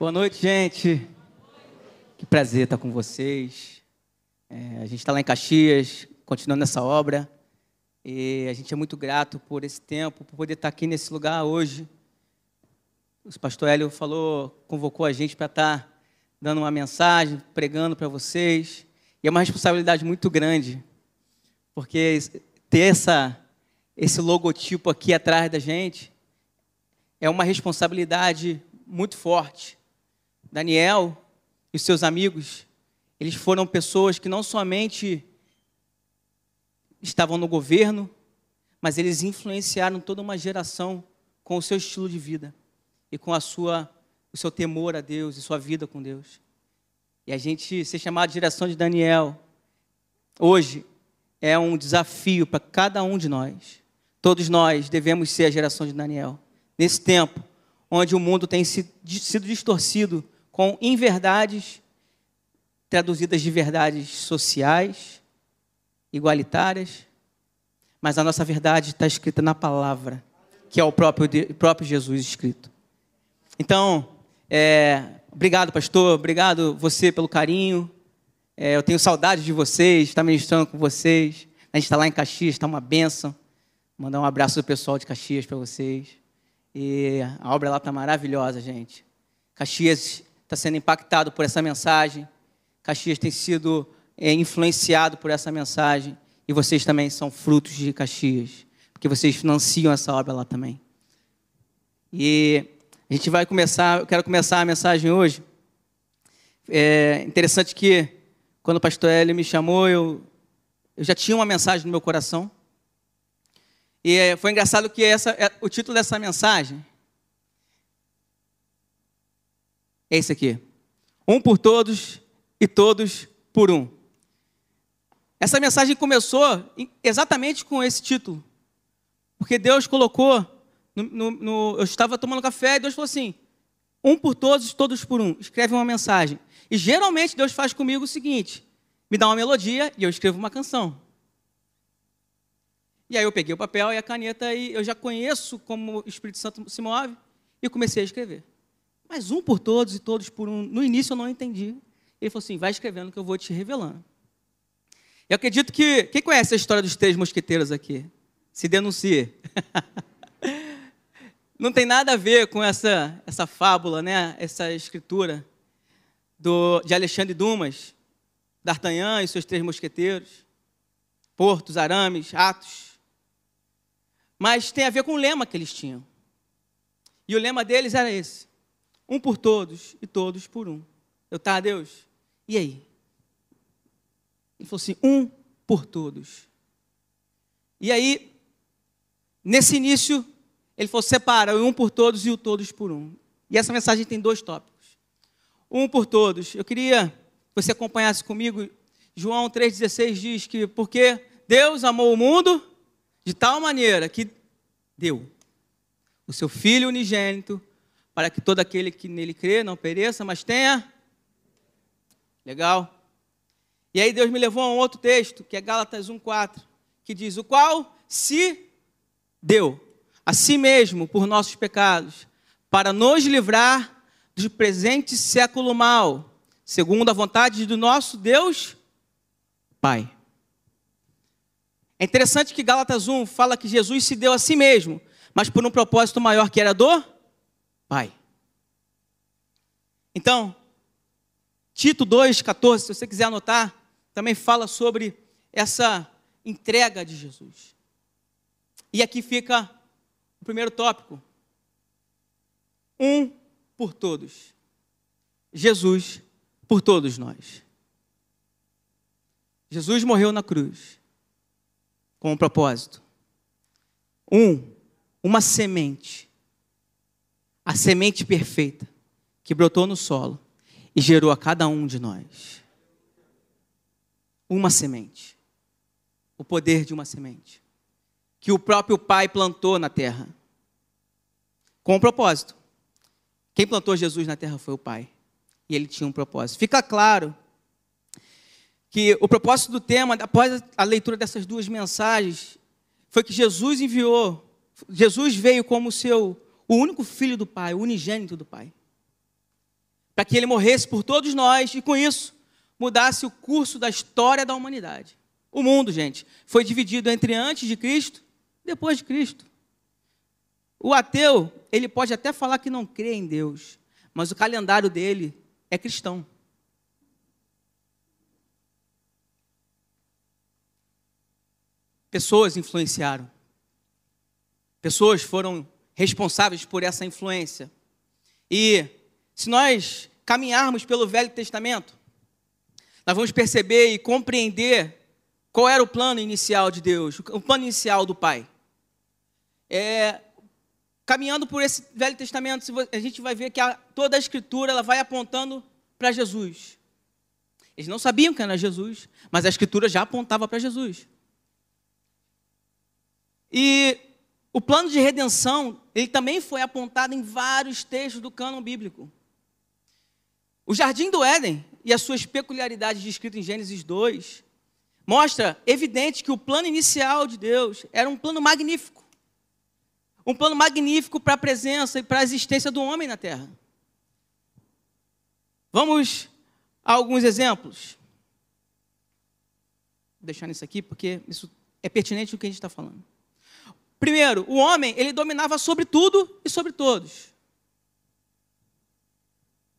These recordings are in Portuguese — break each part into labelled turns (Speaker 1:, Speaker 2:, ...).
Speaker 1: Boa noite, gente. Que prazer estar com vocês. É, a gente está lá em Caxias, continuando essa obra. E a gente é muito grato por esse tempo, por poder estar aqui nesse lugar hoje. O pastor Hélio falou, convocou a gente para estar dando uma mensagem, pregando para vocês. E é uma responsabilidade muito grande, porque ter essa, esse logotipo aqui atrás da gente é uma responsabilidade muito forte. Daniel e seus amigos, eles foram pessoas que não somente estavam no governo, mas eles influenciaram toda uma geração com o seu estilo de vida e com a sua, o seu temor a Deus e sua vida com Deus. E a gente ser chamado de direção de Daniel hoje é um desafio para cada um de nós. Todos nós devemos ser a geração de Daniel. Nesse tempo onde o mundo tem sido distorcido com inverdades traduzidas de verdades sociais, igualitárias, mas a nossa verdade está escrita na palavra, que é o próprio, próprio Jesus escrito. Então, é, obrigado, pastor, obrigado você pelo carinho. É, eu tenho saudade de vocês, estar ministrando com vocês. A gente está lá em Caxias, está uma benção. Mandar um abraço do pessoal de Caxias para vocês. E a obra lá está maravilhosa, gente. Caxias está sendo impactado por essa mensagem. Caxias tem sido é, influenciado por essa mensagem. E vocês também são frutos de Caxias, porque vocês financiam essa obra lá também. E a gente vai começar, eu quero começar a mensagem hoje. É interessante que quando o pastor Hélio me chamou, eu, eu já tinha uma mensagem no meu coração. E é, foi engraçado que essa, é, o título dessa mensagem é esse aqui: Um por todos e todos por um. Essa mensagem começou exatamente com esse título. Porque Deus colocou, no, no, no, eu estava tomando café e Deus falou assim: um por todos, todos por um. Escreve uma mensagem. E geralmente Deus faz comigo o seguinte: me dá uma melodia e eu escrevo uma canção. E aí eu peguei o papel e a caneta e eu já conheço como o Espírito Santo se move e comecei a escrever. Mas um por todos e todos por um. No início eu não entendi. Ele falou assim: vai escrevendo que eu vou te revelando. Eu acredito que. Quem conhece a história dos três mosqueteiros aqui? Se denuncie. Não tem nada a ver com essa, essa fábula, né? essa escritura do, de Alexandre Dumas, D'Artagnan e seus três mosqueteiros, Portos, Arames, Atos. Mas tem a ver com o lema que eles tinham. E o lema deles era esse: um por todos e todos por um. Eu, tá, Deus? E aí? Ele falou assim: um por todos. E aí, nesse início, ele falou: separa o um por todos e o todos por um. E essa mensagem tem dois tópicos. Um por todos. Eu queria que você acompanhasse comigo. João 3,16 diz que porque Deus amou o mundo de tal maneira que deu o seu Filho unigênito para que todo aquele que nele crê não pereça, mas tenha. Legal? E aí Deus me levou a um outro texto, que é Gálatas 1,4, que diz: O qual se deu a si mesmo por nossos pecados, para nos livrar do presente século mal, segundo a vontade do nosso Deus Pai. É interessante que Gálatas 1 fala que Jesus se deu a si mesmo, mas por um propósito maior que era do Pai. Então, Tito 2,14, se você quiser anotar, também fala sobre essa entrega de Jesus. E aqui fica o primeiro tópico: um por todos. Jesus por todos nós. Jesus morreu na cruz com um propósito. Um, uma semente. A semente perfeita que brotou no solo e gerou a cada um de nós uma semente. O poder de uma semente. Que o próprio Pai plantou na terra. Com um propósito. Quem plantou Jesus na terra foi o Pai. E ele tinha um propósito. Fica claro que o propósito do tema, após a leitura dessas duas mensagens, foi que Jesus enviou, Jesus veio como seu, o único filho do Pai, o unigênito do Pai. para que ele morresse por todos nós e com isso mudasse o curso da história da humanidade. O mundo, gente, foi dividido entre antes de Cristo e depois de Cristo. O ateu, ele pode até falar que não crê em Deus, mas o calendário dele é cristão. Pessoas influenciaram. Pessoas foram responsáveis por essa influência. E se nós caminharmos pelo Velho Testamento, nós vamos perceber e compreender qual era o plano inicial de Deus, o plano inicial do Pai. É, caminhando por esse Velho Testamento, a gente vai ver que a, toda a Escritura ela vai apontando para Jesus. Eles não sabiam que era Jesus, mas a Escritura já apontava para Jesus. E o plano de redenção, ele também foi apontado em vários textos do cânon bíblico. O jardim do Éden e as suas peculiaridades descritas em Gênesis 2 mostra evidente que o plano inicial de Deus era um plano magnífico. Um plano magnífico para a presença e para a existência do homem na terra. Vamos a alguns exemplos. Vou deixar isso aqui porque isso é pertinente do que a gente está falando. Primeiro, o homem, ele dominava sobre tudo e sobre todos.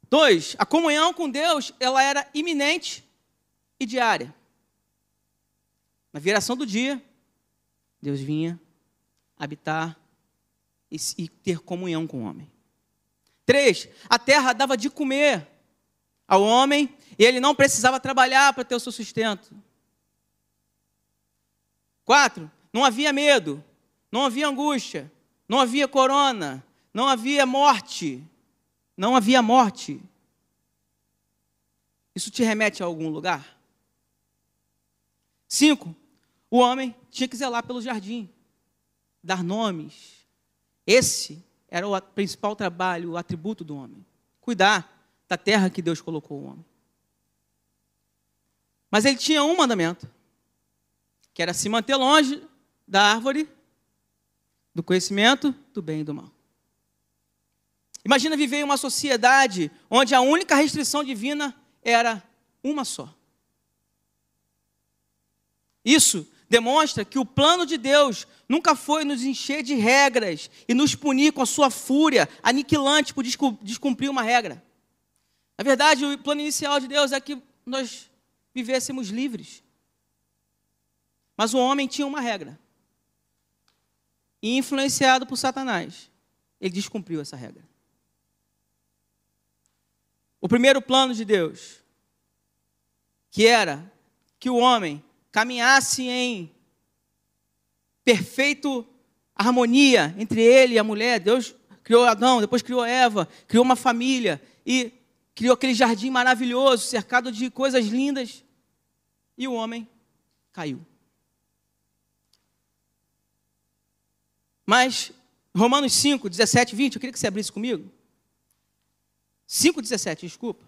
Speaker 1: Dois, a comunhão com Deus, ela era iminente e diária. Na viração do dia, Deus vinha habitar e, e ter comunhão com o homem. Três, a terra dava de comer ao homem e ele não precisava trabalhar para ter o seu sustento. Quatro, não havia medo, não havia angústia, não havia corona, não havia morte. Não havia morte. Isso te remete a algum lugar? Cinco, o homem tinha que zelar pelo jardim, dar nomes. Esse era o principal trabalho, o atributo do homem. Cuidar da terra que Deus colocou o homem. Mas ele tinha um mandamento, que era se manter longe da árvore do conhecimento do bem e do mal. Imagina viver em uma sociedade onde a única restrição divina era uma só. Isso demonstra que o plano de Deus nunca foi nos encher de regras e nos punir com a sua fúria aniquilante por descumprir uma regra. Na verdade, o plano inicial de Deus é que nós vivêssemos livres. Mas o homem tinha uma regra influenciado por Satanás, ele descumpriu essa regra. O primeiro plano de Deus, que era que o homem caminhasse em perfeito harmonia entre ele e a mulher. Deus criou Adão, depois criou Eva, criou uma família e criou aquele jardim maravilhoso, cercado de coisas lindas. E o homem caiu. Mas, Romanos 5, 17, 20, eu queria que você abrisse comigo. 5, 17, desculpa.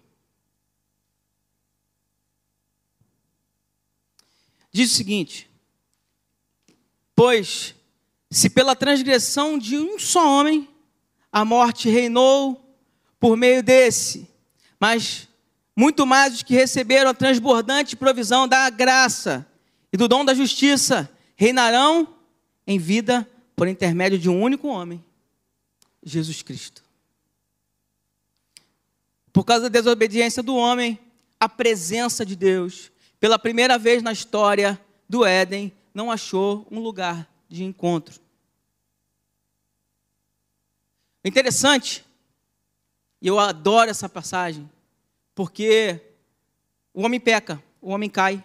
Speaker 1: Diz o seguinte: Pois, se pela transgressão de um só homem a morte reinou por meio desse, mas muito mais os que receberam a transbordante provisão da graça e do dom da justiça reinarão em vida por intermédio de um único homem, Jesus Cristo. Por causa da desobediência do homem, a presença de Deus, pela primeira vez na história do Éden, não achou um lugar de encontro. Interessante, e eu adoro essa passagem, porque o homem peca, o homem cai.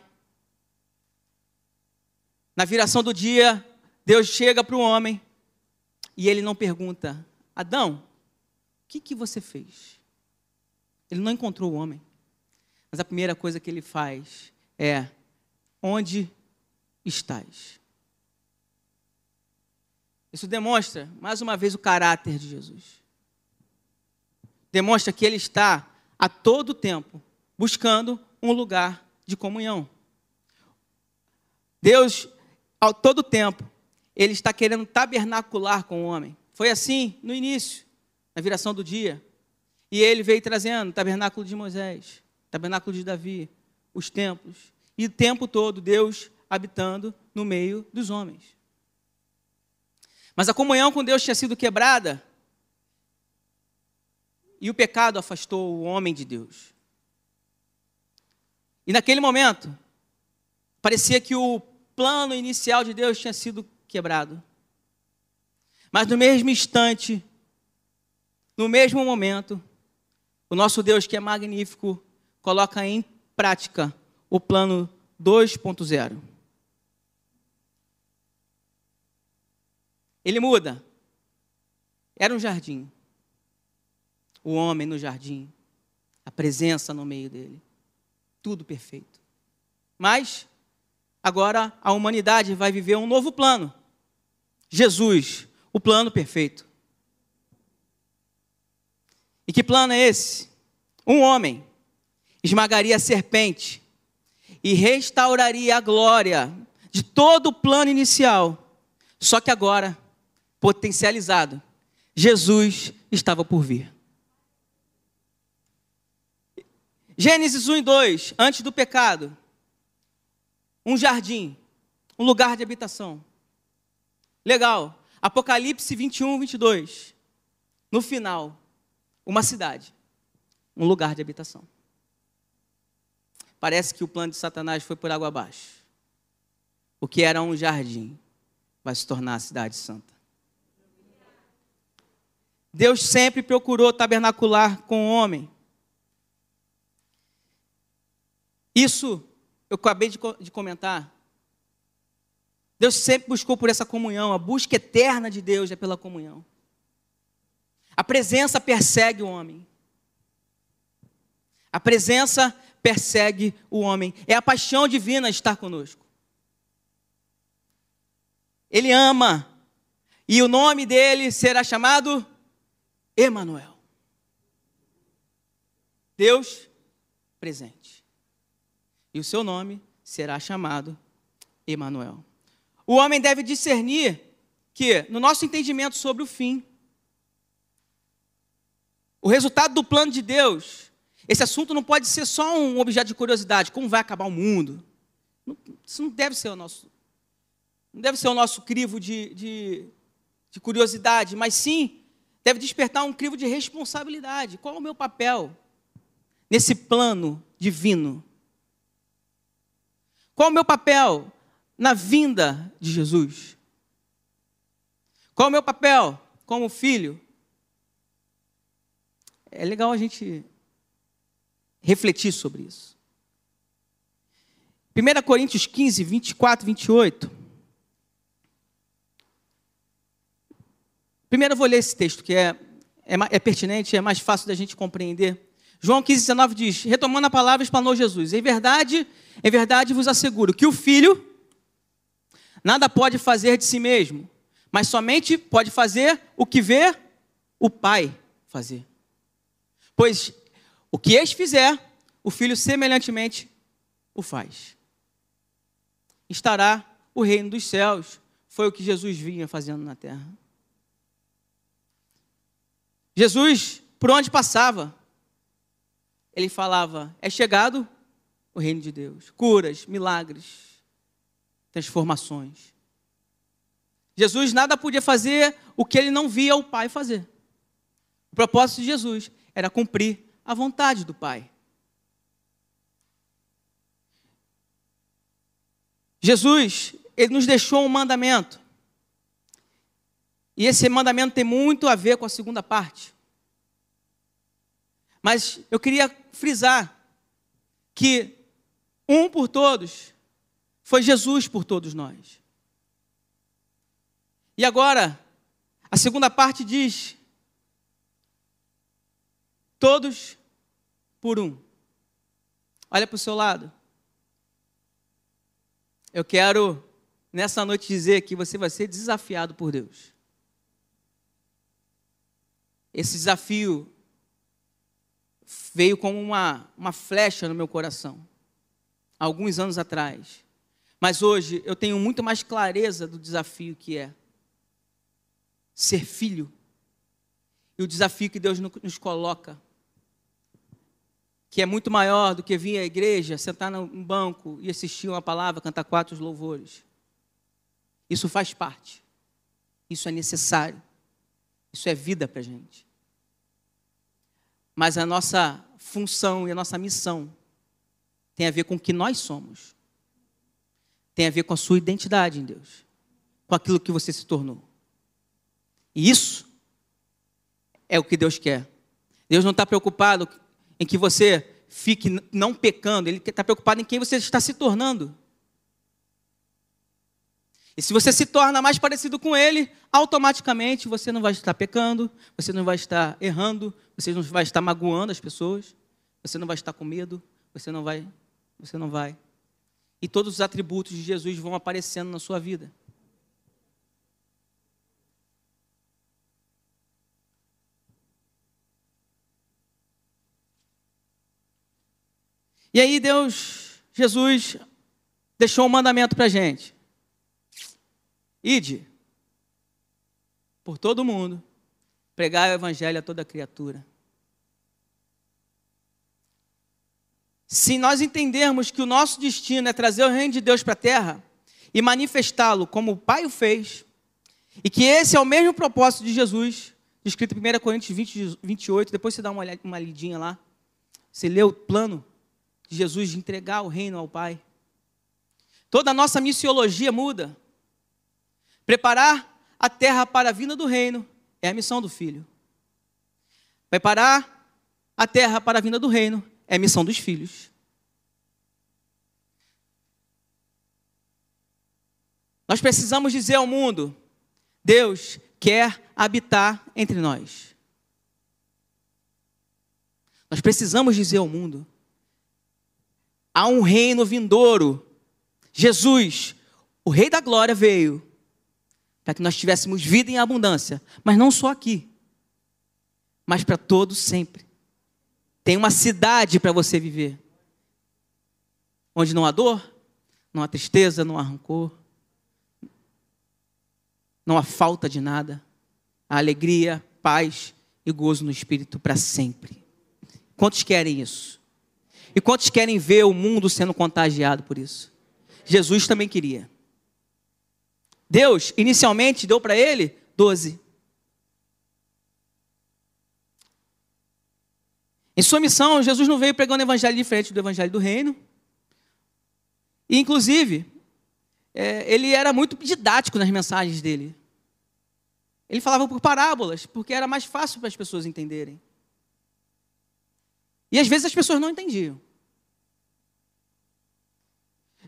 Speaker 1: Na viração do dia, Deus chega para o homem e ele não pergunta: Adão, o que, que você fez? Ele não encontrou o homem. Mas a primeira coisa que ele faz é: Onde estás? Isso demonstra, mais uma vez, o caráter de Jesus. Demonstra que ele está a todo tempo buscando um lugar de comunhão. Deus, a todo tempo, ele está querendo tabernacular com o homem. Foi assim no início, na viração do dia. E ele veio trazendo o tabernáculo de Moisés, o tabernáculo de Davi, os templos. E o tempo todo Deus habitando no meio dos homens. Mas a comunhão com Deus tinha sido quebrada e o pecado afastou o homem de Deus. E naquele momento, parecia que o plano inicial de Deus tinha sido quebrado. Mas no mesmo instante, no mesmo momento, o nosso Deus, que é magnífico, coloca em prática o plano 2.0. Ele muda. Era um jardim. O homem no jardim. A presença no meio dele. Tudo perfeito. Mas, agora a humanidade vai viver um novo plano. Jesus, o plano perfeito. E que plano é esse? Um homem esmagaria a serpente e restauraria a glória de todo o plano inicial. Só que agora, potencializado, Jesus estava por vir. Gênesis 1 e 2, antes do pecado, um jardim, um lugar de habitação. Legal. Apocalipse 21, 22. No final, uma cidade, um lugar de habitação. Parece que o plano de Satanás foi por água abaixo. O que era um jardim vai se tornar a cidade santa. Deus sempre procurou tabernacular com o homem. Isso eu acabei de comentar. Deus sempre buscou por essa comunhão. A busca eterna de Deus é pela comunhão. A presença persegue o homem. A presença persegue o homem. É a paixão divina estar conosco. Ele ama. E o nome dele será chamado Emanuel. Deus presente. E o seu nome será chamado Emanuel. O homem deve discernir que, no nosso entendimento sobre o fim, o resultado do plano de Deus, esse assunto não pode ser só um objeto de curiosidade, como vai acabar o mundo. Isso não deve ser o nosso, não deve ser o nosso crivo de, de, de curiosidade, mas sim deve despertar um crivo de responsabilidade. Qual é o meu papel nesse plano divino? Qual é o meu papel na vinda de Jesus? Qual é o meu papel como filho? É legal a gente refletir sobre isso. 1 Coríntios 15, 24, 28. Primeiro eu vou ler esse texto, que é, é, é pertinente, é mais fácil da gente compreender. João 15, 19 diz: retomando a palavra, explanou Jesus. Em verdade, em verdade vos asseguro que o filho nada pode fazer de si mesmo, mas somente pode fazer o que vê o pai fazer. Pois o que este fizer, o filho semelhantemente o faz. Estará o reino dos céus, foi o que Jesus vinha fazendo na terra. Jesus, por onde passava, ele falava: é chegado o reino de Deus. Curas, milagres, transformações. Jesus nada podia fazer o que ele não via o Pai fazer. O propósito de Jesus era cumprir a vontade do Pai. Jesus, ele nos deixou um mandamento. E esse mandamento tem muito a ver com a segunda parte. Mas eu queria frisar que um por todos foi Jesus por todos nós. E agora, a segunda parte diz: Todos por um. Olha para o seu lado. Eu quero, nessa noite, dizer que você vai ser desafiado por Deus. Esse desafio veio como uma, uma flecha no meu coração, alguns anos atrás. Mas hoje eu tenho muito mais clareza do desafio que é ser filho e o desafio que Deus nos coloca que é muito maior do que vir à igreja, sentar num banco e assistir uma palavra, cantar quatro louvores. Isso faz parte. Isso é necessário. Isso é vida para a gente. Mas a nossa função e a nossa missão tem a ver com o que nós somos. Tem a ver com a sua identidade em Deus. Com aquilo que você se tornou. E isso é o que Deus quer. Deus não está preocupado em que você fique não pecando, Ele está preocupado em quem você está se tornando. E se você se torna mais parecido com Ele, automaticamente você não vai estar pecando, você não vai estar errando, você não vai estar magoando as pessoas, você não vai estar com medo, você não vai, você não vai. E todos os atributos de Jesus vão aparecendo na sua vida. E aí Deus, Jesus, deixou um mandamento para a gente. Ide por todo mundo, pregar o evangelho a toda criatura. Se nós entendermos que o nosso destino é trazer o reino de Deus para a terra e manifestá-lo como o Pai o fez, e que esse é o mesmo propósito de Jesus, descrito em 1 Coríntios 20, 28, depois você dá uma, uma lidinha lá, você lê o plano de Jesus de entregar o reino ao Pai. Toda a nossa missiologia muda. Preparar a terra para a vinda do reino é a missão do filho. Preparar a terra para a vinda do reino é missão dos filhos. Nós precisamos dizer ao mundo: Deus quer habitar entre nós. Nós precisamos dizer ao mundo: há um reino vindouro. Jesus, o Rei da Glória, veio para que nós tivéssemos vida em abundância, mas não só aqui, mas para todos sempre. Tem uma cidade para você viver, onde não há dor, não há tristeza, não há rancor, não há falta de nada, há alegria, paz e gozo no espírito para sempre. Quantos querem isso? E quantos querem ver o mundo sendo contagiado por isso? Jesus também queria. Deus, inicialmente, deu para ele doze. Em sua missão, Jesus não veio pregando o evangelho diferente do evangelho do reino. E, inclusive, é, ele era muito didático nas mensagens dele. Ele falava por parábolas, porque era mais fácil para as pessoas entenderem. E às vezes as pessoas não entendiam.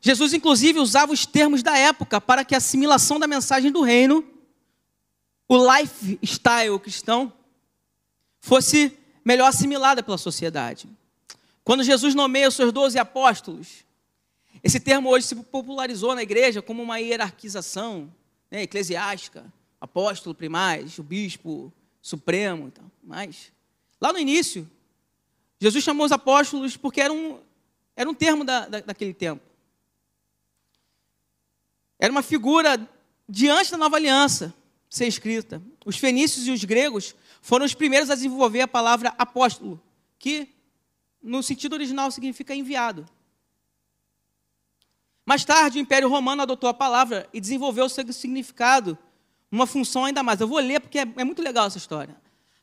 Speaker 1: Jesus, inclusive, usava os termos da época para que a assimilação da mensagem do reino, o lifestyle cristão, fosse melhor assimilada pela sociedade. Quando Jesus nomeia os seus doze apóstolos, esse termo hoje se popularizou na igreja como uma hierarquização né, eclesiástica, apóstolo primaz, o bispo supremo, então, mas lá no início, Jesus chamou os apóstolos porque era um, era um termo da, da, daquele tempo. Era uma figura diante da nova aliança ser escrita. Os fenícios e os gregos foram os primeiros a desenvolver a palavra apóstolo, que no sentido original significa enviado. Mais tarde, o Império Romano adotou a palavra e desenvolveu o seu significado, uma função ainda mais. Eu vou ler porque é, é muito legal essa história.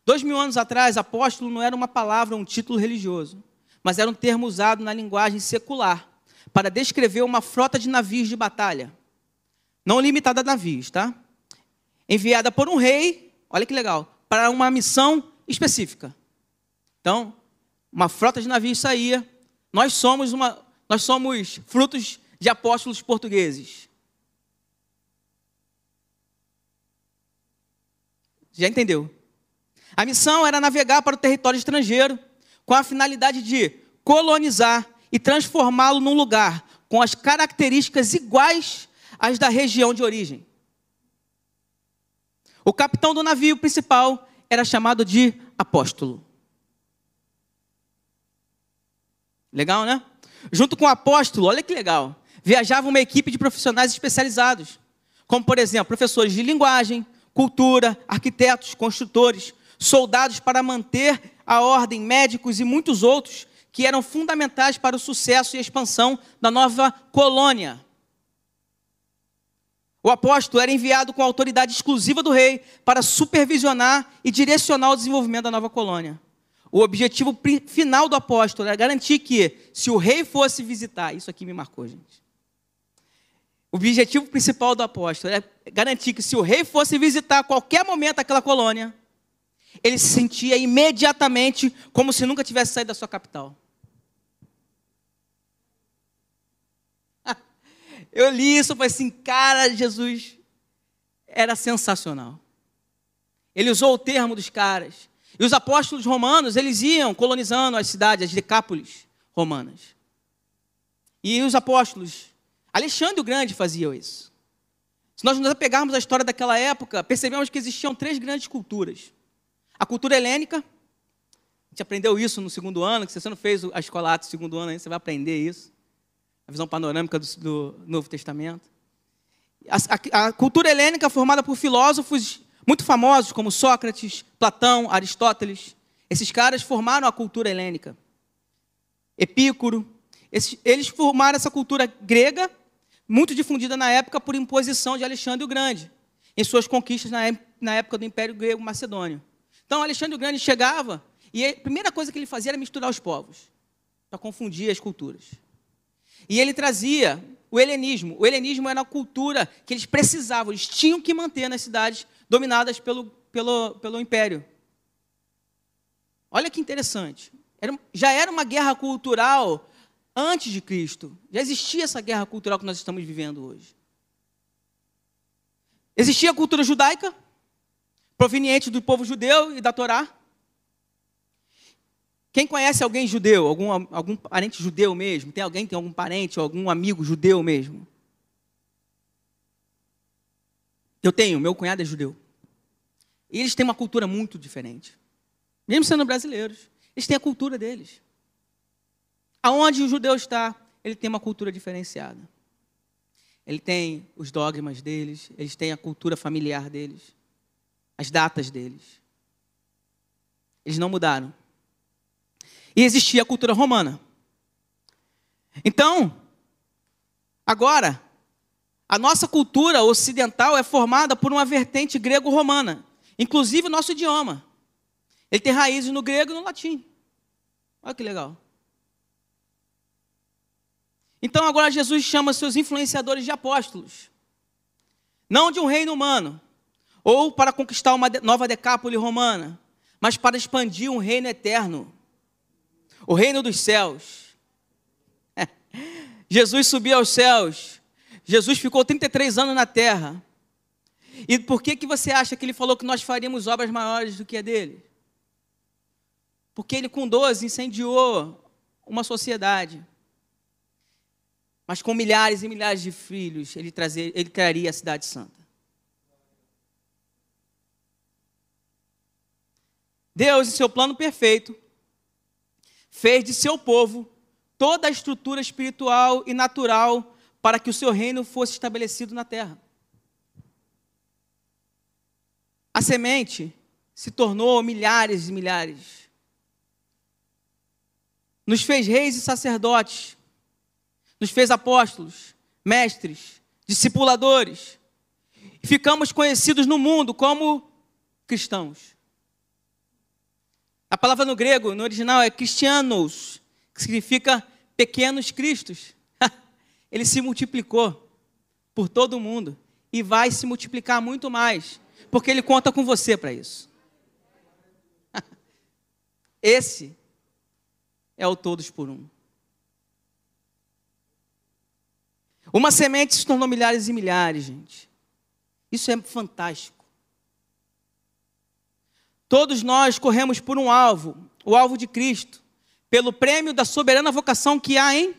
Speaker 1: Dois mil anos atrás, apóstolo não era uma palavra, um título religioso, mas era um termo usado na linguagem secular para descrever uma frota de navios de batalha não limitada a navios, tá? Enviada por um rei, olha que legal, para uma missão específica. Então, uma frota de navios saía. Nós somos uma, nós somos frutos de apóstolos portugueses. Já entendeu? A missão era navegar para o território estrangeiro com a finalidade de colonizar e transformá-lo num lugar com as características iguais as da região de origem. O capitão do navio principal era chamado de apóstolo. Legal, né? Junto com o apóstolo, olha que legal, viajava uma equipe de profissionais especializados, como, por exemplo, professores de linguagem, cultura, arquitetos, construtores, soldados para manter a ordem, médicos e muitos outros que eram fundamentais para o sucesso e expansão da nova colônia. O apóstolo era enviado com autoridade exclusiva do rei para supervisionar e direcionar o desenvolvimento da nova colônia. O objetivo final do apóstolo era garantir que, se o rei fosse visitar, isso aqui me marcou, gente. O objetivo principal do apóstolo era garantir que, se o rei fosse visitar a qualquer momento aquela colônia, ele se sentia imediatamente como se nunca tivesse saído da sua capital. Eu li isso e falei assim, cara, Jesus era sensacional. Ele usou o termo dos caras. E os apóstolos romanos, eles iam colonizando as cidades, as decápolis romanas. E os apóstolos, Alexandre o Grande fazia isso. Se nós nos pegarmos a história daquela época, percebemos que existiam três grandes culturas. A cultura helênica, a gente aprendeu isso no segundo ano, que se você não fez a escola no segundo ano, aí você vai aprender isso. A visão panorâmica do, do Novo Testamento. A, a, a cultura helênica formada por filósofos muito famosos como Sócrates, Platão, Aristóteles. Esses caras formaram a cultura helênica. Epícoro. Esses, eles formaram essa cultura grega, muito difundida na época por imposição de Alexandre o Grande, em suas conquistas na, na época do Império Grego Macedônio. Então, Alexandre o Grande chegava e a primeira coisa que ele fazia era misturar os povos, para confundir as culturas. E ele trazia o helenismo. O helenismo era a cultura que eles precisavam, eles tinham que manter nas cidades dominadas pelo, pelo, pelo império. Olha que interessante. Era, já era uma guerra cultural antes de Cristo. Já existia essa guerra cultural que nós estamos vivendo hoje. Existia a cultura judaica, proveniente do povo judeu e da Torá. Quem conhece alguém judeu, algum, algum parente judeu mesmo? Tem alguém, tem algum parente, algum amigo judeu mesmo? Eu tenho, meu cunhado é judeu. E eles têm uma cultura muito diferente. Mesmo sendo brasileiros, eles têm a cultura deles. Aonde o judeu está, ele tem uma cultura diferenciada. Ele tem os dogmas deles, eles têm a cultura familiar deles, as datas deles. Eles não mudaram. E existia a cultura romana. Então, agora, a nossa cultura ocidental é formada por uma vertente grego-romana, inclusive o nosso idioma. Ele tem raízes no grego e no latim. Olha que legal. Então agora Jesus chama seus influenciadores de apóstolos. Não de um reino humano, ou para conquistar uma nova decápole romana, mas para expandir um reino eterno o reino dos céus. Jesus subiu aos céus Jesus ficou 33 anos na terra. E por que, que você acha que ele falou que nós faríamos obras maiores do que a dele? Porque ele, com 12, incendiou uma sociedade. Mas com milhares e milhares de filhos, ele, trazer, ele traria a cidade santa. Deus, em seu plano perfeito, fez de seu povo toda a estrutura espiritual e natural para que o seu reino fosse estabelecido na terra. A semente se tornou milhares e milhares. Nos fez reis e sacerdotes, nos fez apóstolos, mestres, discipuladores. E ficamos conhecidos no mundo como cristãos. A palavra no grego, no original, é cristianos, que significa pequenos cristos ele se multiplicou por todo o mundo e vai se multiplicar muito mais, porque ele conta com você para isso. Esse é o todos por um. Uma semente se tornou milhares e milhares, gente. Isso é fantástico. Todos nós corremos por um alvo, o alvo de Cristo, pelo prêmio da soberana vocação que há em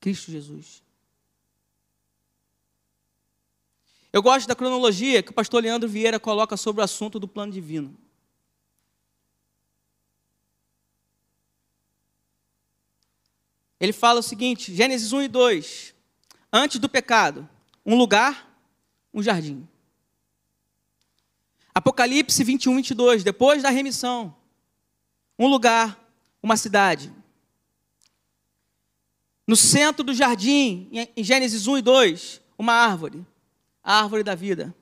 Speaker 1: Cristo Jesus. Eu gosto da cronologia que o pastor Leandro Vieira coloca sobre o assunto do plano divino. Ele fala o seguinte, Gênesis 1 e 2. Antes do pecado, um lugar, um jardim. Apocalipse 21, 22. Depois da remissão, um lugar, uma cidade. No centro do jardim, em Gênesis 1 e 2, uma árvore, a árvore da vida.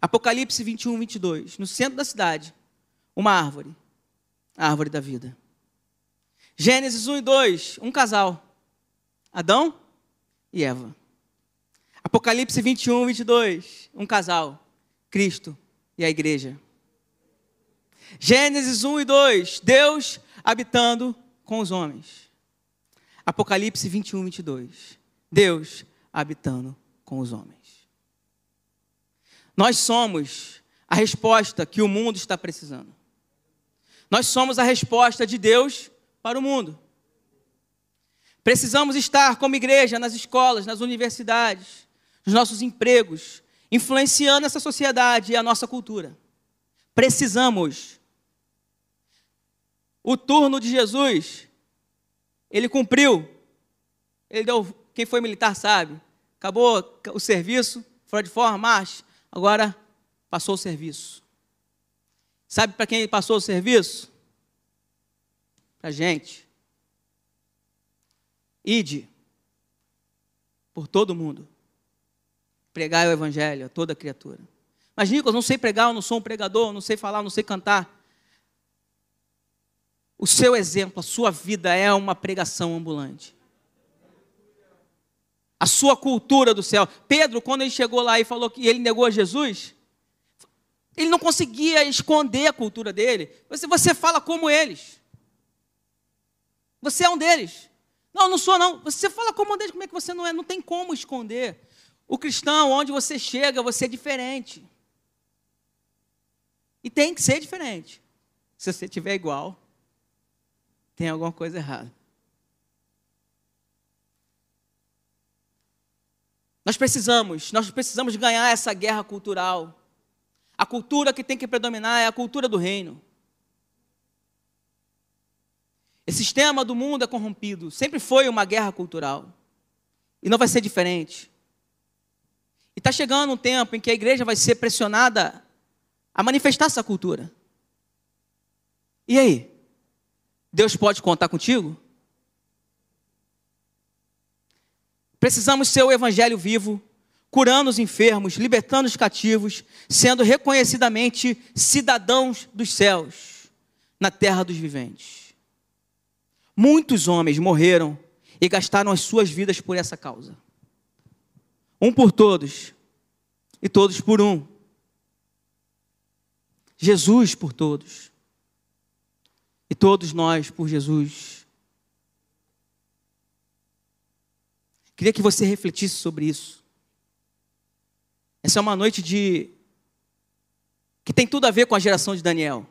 Speaker 1: Apocalipse 21, 22, no centro da cidade, uma árvore, a árvore da vida. Gênesis 1 e 2, um casal, Adão e Eva. Apocalipse 21, 22, um casal, Cristo e a igreja. Gênesis 1 e 2, Deus habitando com os homens. Apocalipse 21, 22, Deus habitando com os homens. Nós somos a resposta que o mundo está precisando. Nós somos a resposta de Deus para o mundo. Precisamos estar como igreja nas escolas, nas universidades, nos nossos empregos, influenciando essa sociedade e a nossa cultura. Precisamos. O turno de Jesus, ele cumpriu. Ele deu, quem foi militar sabe. Acabou o serviço, fora de forma, marcha. Agora passou o serviço. Sabe para quem passou o serviço? Para a gente. Ide por todo mundo. Pregar o evangelho a toda criatura. Mas, Nicolas, não sei pregar, eu não sou um pregador, não sei falar, não sei cantar. O seu exemplo, a sua vida é uma pregação ambulante. A sua cultura do céu. Pedro, quando ele chegou lá e falou que ele negou a Jesus, ele não conseguia esconder a cultura dele. Você, você fala como eles. Você é um deles. Não, não sou não. Você fala como um deles, como é que você não é? Não tem como esconder. O cristão, onde você chega, você é diferente. E tem que ser diferente. Se você tiver igual, tem alguma coisa errada. Nós precisamos, nós precisamos ganhar essa guerra cultural. A cultura que tem que predominar é a cultura do reino. Esse sistema do mundo é corrompido, sempre foi uma guerra cultural. E não vai ser diferente. E está chegando um tempo em que a igreja vai ser pressionada a manifestar essa cultura. E aí? Deus pode contar contigo? Precisamos ser o evangelho vivo, curando os enfermos, libertando os cativos, sendo reconhecidamente cidadãos dos céus, na terra dos viventes. Muitos homens morreram e gastaram as suas vidas por essa causa. Um por todos e todos por um. Jesus por todos e todos nós por Jesus. Queria que você refletisse sobre isso. Essa é uma noite de que tem tudo a ver com a geração de Daniel.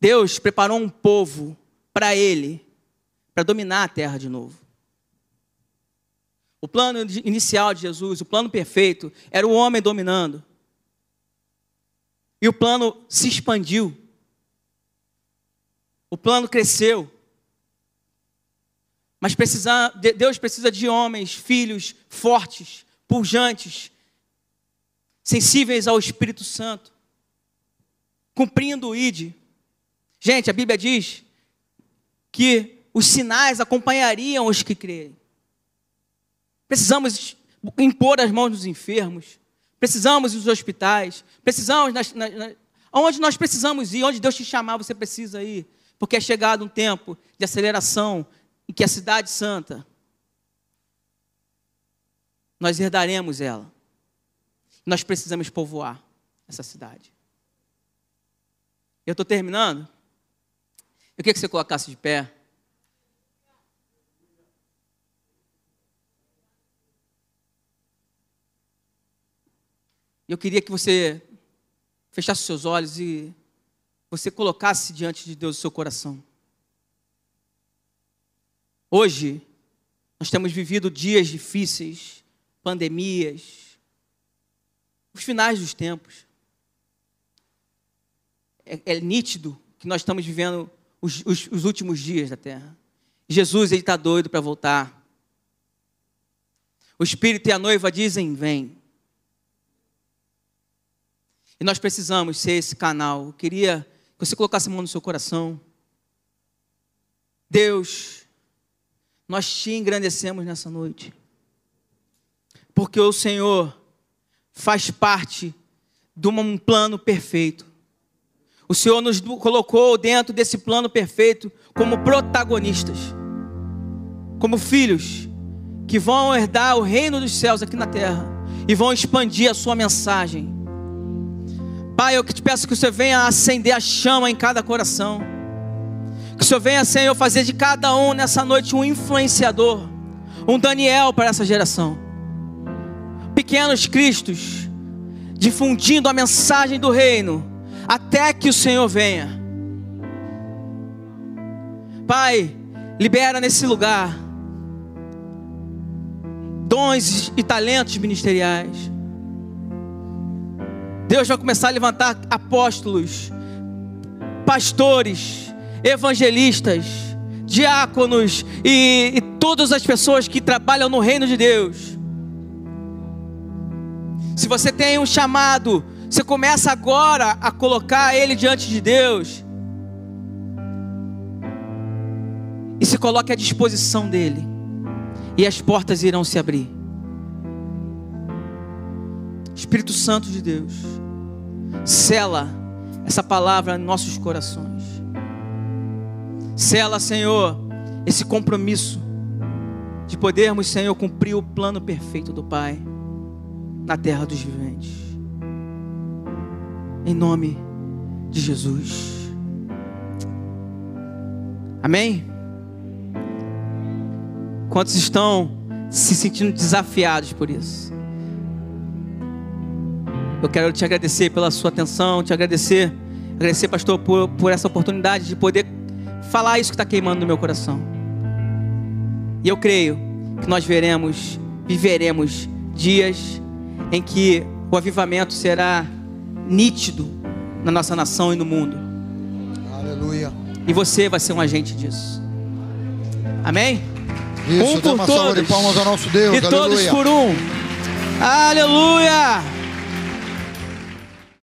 Speaker 1: Deus preparou um povo para ele, para dominar a terra de novo. O plano inicial de Jesus, o plano perfeito, era o homem dominando. E o plano se expandiu. O plano cresceu. Mas precisa, Deus precisa de homens, filhos fortes, pujantes, sensíveis ao Espírito Santo, cumprindo o ID. Gente, a Bíblia diz que os sinais acompanhariam os que crerem. Precisamos impor as mãos nos enfermos, precisamos ir nos hospitais, precisamos, nas, onde nós precisamos ir, onde Deus te chamar, você precisa ir, porque é chegado um tempo de aceleração, em que a cidade santa, nós herdaremos ela. Nós precisamos povoar essa cidade. Eu estou terminando. Eu queria que você colocasse de pé. Eu queria que você fechasse seus olhos e você colocasse diante de Deus o seu coração. Hoje, nós temos vivido dias difíceis, pandemias, os finais dos tempos. É, é nítido que nós estamos vivendo os, os, os últimos dias da terra. Jesus, está doido para voltar. O Espírito e a noiva dizem: vem. E nós precisamos ser esse canal. Eu queria que você colocasse a mão no seu coração. Deus nós te engrandecemos nessa noite. Porque o Senhor faz parte de um plano perfeito. O Senhor nos colocou dentro desse plano perfeito como protagonistas, como filhos que vão herdar o reino dos céus aqui na terra e vão expandir a sua mensagem. Pai, eu te peço que o Senhor venha acender a chama em cada coração. Que o Senhor venha, Senhor, fazer de cada um nessa noite um influenciador, um Daniel para essa geração. Pequenos Cristos, difundindo a mensagem do reino, até que o Senhor venha. Pai, libera nesse lugar dons e talentos ministeriais. Deus vai começar a levantar apóstolos, pastores, evangelistas, diáconos e, e todas as pessoas que trabalham no reino de Deus. Se você tem um chamado, você começa agora a colocar ele diante de Deus. E se coloque à disposição dele. E as portas irão se abrir. Espírito Santo de Deus, sela essa palavra em nossos corações. Sela, Senhor, esse compromisso de podermos, Senhor, cumprir o plano perfeito do Pai na terra dos viventes. Em nome de Jesus. Amém? Quantos estão se sentindo desafiados por isso? Eu quero te agradecer pela sua atenção, te agradecer, agradecer, pastor, por, por essa oportunidade de poder falar isso que está queimando no meu coração. E eu creio que nós veremos, viveremos dias em que o avivamento será nítido na nossa nação e no mundo.
Speaker 2: Aleluia.
Speaker 1: E você vai ser um agente disso. Amém?
Speaker 2: Isso,
Speaker 1: um por
Speaker 2: uma
Speaker 1: todos.
Speaker 2: de palmas ao nosso Deus.
Speaker 1: e todos
Speaker 2: Aleluia.
Speaker 1: por um. Aleluia!